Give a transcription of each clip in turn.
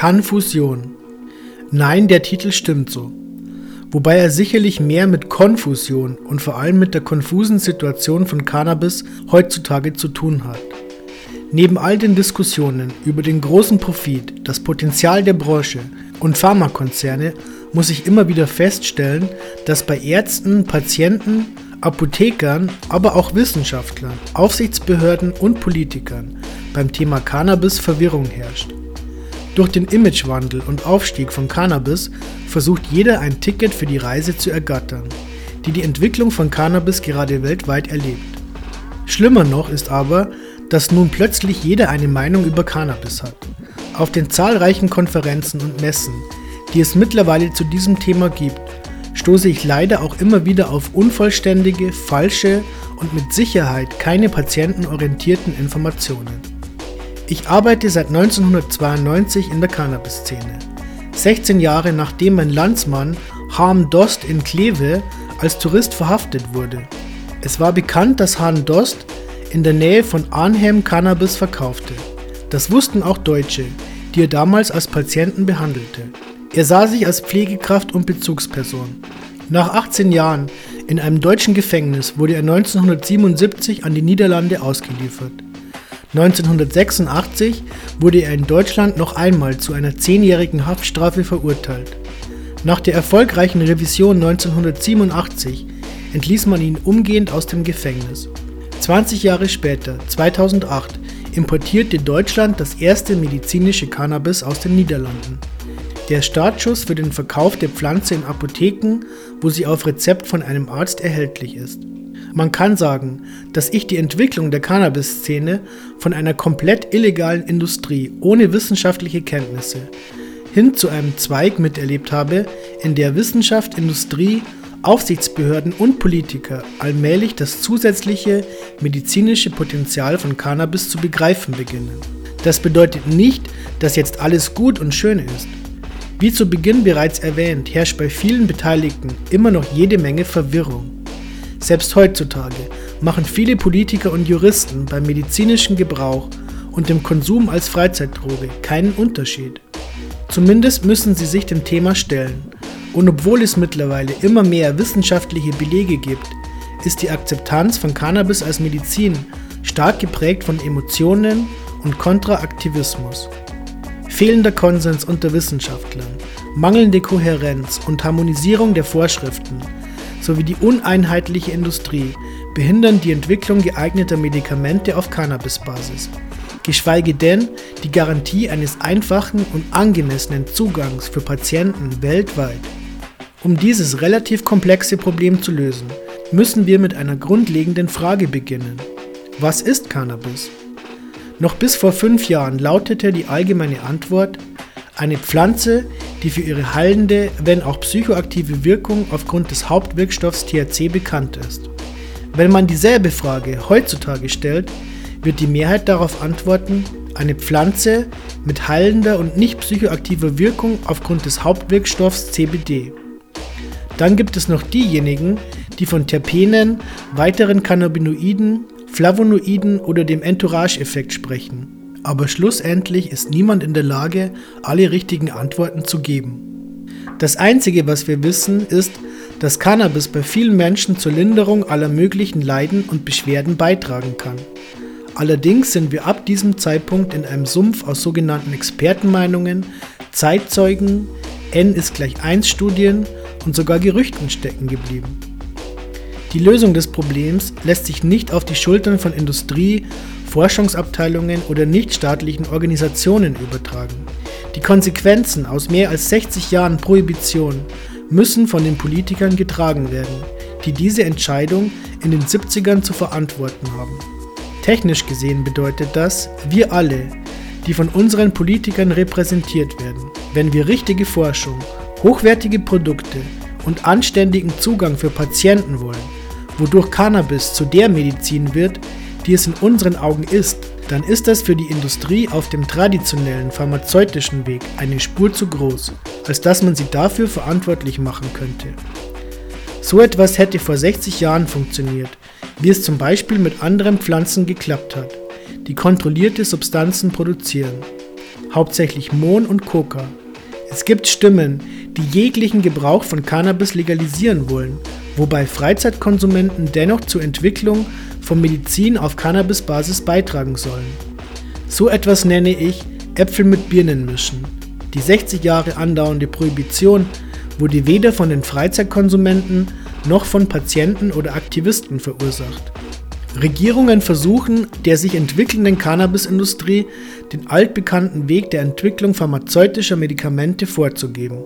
Konfusion. Nein, der Titel stimmt so. Wobei er sicherlich mehr mit Konfusion und vor allem mit der konfusen Situation von Cannabis heutzutage zu tun hat. Neben all den Diskussionen über den großen Profit, das Potenzial der Branche und Pharmakonzerne muss ich immer wieder feststellen, dass bei Ärzten, Patienten, Apothekern, aber auch Wissenschaftlern, Aufsichtsbehörden und Politikern beim Thema Cannabis Verwirrung herrscht. Durch den Imagewandel und Aufstieg von Cannabis versucht jeder ein Ticket für die Reise zu ergattern, die die Entwicklung von Cannabis gerade weltweit erlebt. Schlimmer noch ist aber, dass nun plötzlich jeder eine Meinung über Cannabis hat. Auf den zahlreichen Konferenzen und Messen, die es mittlerweile zu diesem Thema gibt, stoße ich leider auch immer wieder auf unvollständige, falsche und mit Sicherheit keine patientenorientierten Informationen. Ich arbeite seit 1992 in der Cannabis-Szene. 16 Jahre nachdem mein Landsmann Harm Dost in Kleve als Tourist verhaftet wurde. Es war bekannt, dass Harm Dost in der Nähe von Arnhem Cannabis verkaufte. Das wussten auch Deutsche, die er damals als Patienten behandelte. Er sah sich als Pflegekraft und Bezugsperson. Nach 18 Jahren in einem deutschen Gefängnis wurde er 1977 an die Niederlande ausgeliefert. 1986 wurde er in Deutschland noch einmal zu einer zehnjährigen Haftstrafe verurteilt. Nach der erfolgreichen Revision 1987 entließ man ihn umgehend aus dem Gefängnis. 20 Jahre später, 2008, importierte Deutschland das erste medizinische Cannabis aus den Niederlanden. Der Startschuss für den Verkauf der Pflanze in Apotheken, wo sie auf Rezept von einem Arzt erhältlich ist. Man kann sagen, dass ich die Entwicklung der Cannabis-Szene von einer komplett illegalen Industrie ohne wissenschaftliche Kenntnisse hin zu einem Zweig miterlebt habe, in der Wissenschaft, Industrie, Aufsichtsbehörden und Politiker allmählich das zusätzliche medizinische Potenzial von Cannabis zu begreifen beginnen. Das bedeutet nicht, dass jetzt alles gut und schön ist. Wie zu Beginn bereits erwähnt, herrscht bei vielen Beteiligten immer noch jede Menge Verwirrung. Selbst heutzutage machen viele Politiker und Juristen beim medizinischen Gebrauch und dem Konsum als Freizeitdroge keinen Unterschied. Zumindest müssen sie sich dem Thema stellen. Und obwohl es mittlerweile immer mehr wissenschaftliche Belege gibt, ist die Akzeptanz von Cannabis als Medizin stark geprägt von Emotionen und Kontraaktivismus. Fehlender Konsens unter Wissenschaftlern, mangelnde Kohärenz und Harmonisierung der Vorschriften sowie die uneinheitliche Industrie behindern die Entwicklung geeigneter Medikamente auf Cannabisbasis, geschweige denn die Garantie eines einfachen und angemessenen Zugangs für Patienten weltweit. Um dieses relativ komplexe Problem zu lösen, müssen wir mit einer grundlegenden Frage beginnen. Was ist Cannabis? Noch bis vor fünf Jahren lautete die allgemeine Antwort eine Pflanze, die für ihre heilende, wenn auch psychoaktive Wirkung aufgrund des Hauptwirkstoffs THC bekannt ist. Wenn man dieselbe Frage heutzutage stellt, wird die Mehrheit darauf antworten, eine Pflanze mit heilender und nicht psychoaktiver Wirkung aufgrund des Hauptwirkstoffs CBD. Dann gibt es noch diejenigen, die von Terpenen, weiteren Cannabinoiden, Flavonoiden oder dem Entourage-Effekt sprechen aber schlussendlich ist niemand in der Lage, alle richtigen Antworten zu geben. Das Einzige, was wir wissen, ist, dass Cannabis bei vielen Menschen zur Linderung aller möglichen Leiden und Beschwerden beitragen kann. Allerdings sind wir ab diesem Zeitpunkt in einem Sumpf aus sogenannten Expertenmeinungen, Zeitzeugen, N ist gleich 1 Studien und sogar Gerüchten stecken geblieben. Die Lösung des Problems lässt sich nicht auf die Schultern von Industrie, Forschungsabteilungen oder nichtstaatlichen Organisationen übertragen. Die Konsequenzen aus mehr als 60 Jahren Prohibition müssen von den Politikern getragen werden, die diese Entscheidung in den 70ern zu verantworten haben. Technisch gesehen bedeutet das, wir alle, die von unseren Politikern repräsentiert werden, wenn wir richtige Forschung, hochwertige Produkte und anständigen Zugang für Patienten wollen, wodurch Cannabis zu der Medizin wird, die es in unseren Augen ist, dann ist das für die Industrie auf dem traditionellen pharmazeutischen Weg eine Spur zu groß, als dass man sie dafür verantwortlich machen könnte. So etwas hätte vor 60 Jahren funktioniert, wie es zum Beispiel mit anderen Pflanzen geklappt hat, die kontrollierte Substanzen produzieren. hauptsächlich Mohn und Coca. Es gibt Stimmen, die jeglichen Gebrauch von Cannabis legalisieren wollen, wobei Freizeitkonsumenten dennoch zur Entwicklung von Medizin auf Cannabisbasis beitragen sollen. So etwas nenne ich Äpfel mit Birnen mischen. Die 60 Jahre andauernde Prohibition wurde weder von den Freizeitkonsumenten noch von Patienten oder Aktivisten verursacht. Regierungen versuchen, der sich entwickelnden Cannabisindustrie den altbekannten Weg der Entwicklung pharmazeutischer Medikamente vorzugeben.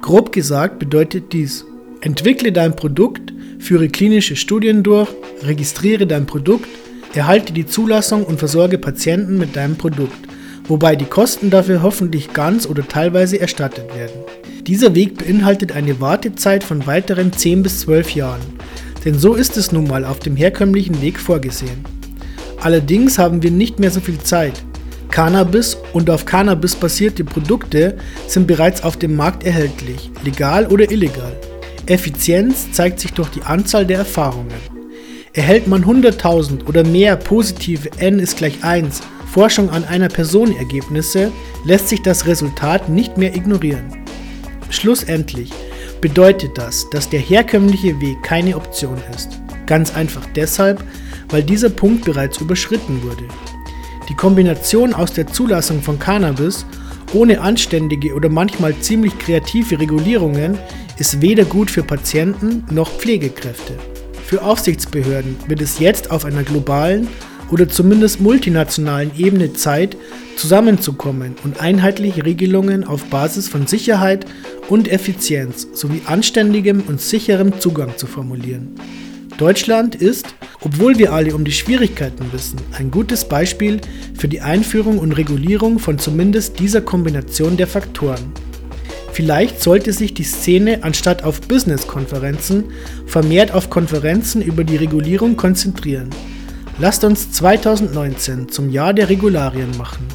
Grob gesagt bedeutet dies, entwickle dein Produkt, führe klinische Studien durch, registriere dein Produkt, erhalte die Zulassung und versorge Patienten mit deinem Produkt, wobei die Kosten dafür hoffentlich ganz oder teilweise erstattet werden. Dieser Weg beinhaltet eine Wartezeit von weiteren 10 bis 12 Jahren, denn so ist es nun mal auf dem herkömmlichen Weg vorgesehen. Allerdings haben wir nicht mehr so viel Zeit. Cannabis und auf Cannabis basierte Produkte sind bereits auf dem Markt erhältlich, legal oder illegal. Effizienz zeigt sich durch die Anzahl der Erfahrungen. Erhält man 100.000 oder mehr positive n ist gleich 1 Forschung an einer Person Ergebnisse, lässt sich das Resultat nicht mehr ignorieren. Schlussendlich bedeutet das, dass der herkömmliche Weg keine Option ist. Ganz einfach deshalb, weil dieser Punkt bereits überschritten wurde. Die Kombination aus der Zulassung von Cannabis ohne anständige oder manchmal ziemlich kreative Regulierungen ist weder gut für Patienten noch Pflegekräfte. Für Aufsichtsbehörden wird es jetzt auf einer globalen oder zumindest multinationalen Ebene Zeit, zusammenzukommen und einheitliche Regelungen auf Basis von Sicherheit und Effizienz sowie anständigem und sicherem Zugang zu formulieren. Deutschland ist, obwohl wir alle um die Schwierigkeiten wissen, ein gutes Beispiel für die Einführung und Regulierung von zumindest dieser Kombination der Faktoren. Vielleicht sollte sich die Szene anstatt auf Business-Konferenzen vermehrt auf Konferenzen über die Regulierung konzentrieren. Lasst uns 2019 zum Jahr der Regularien machen.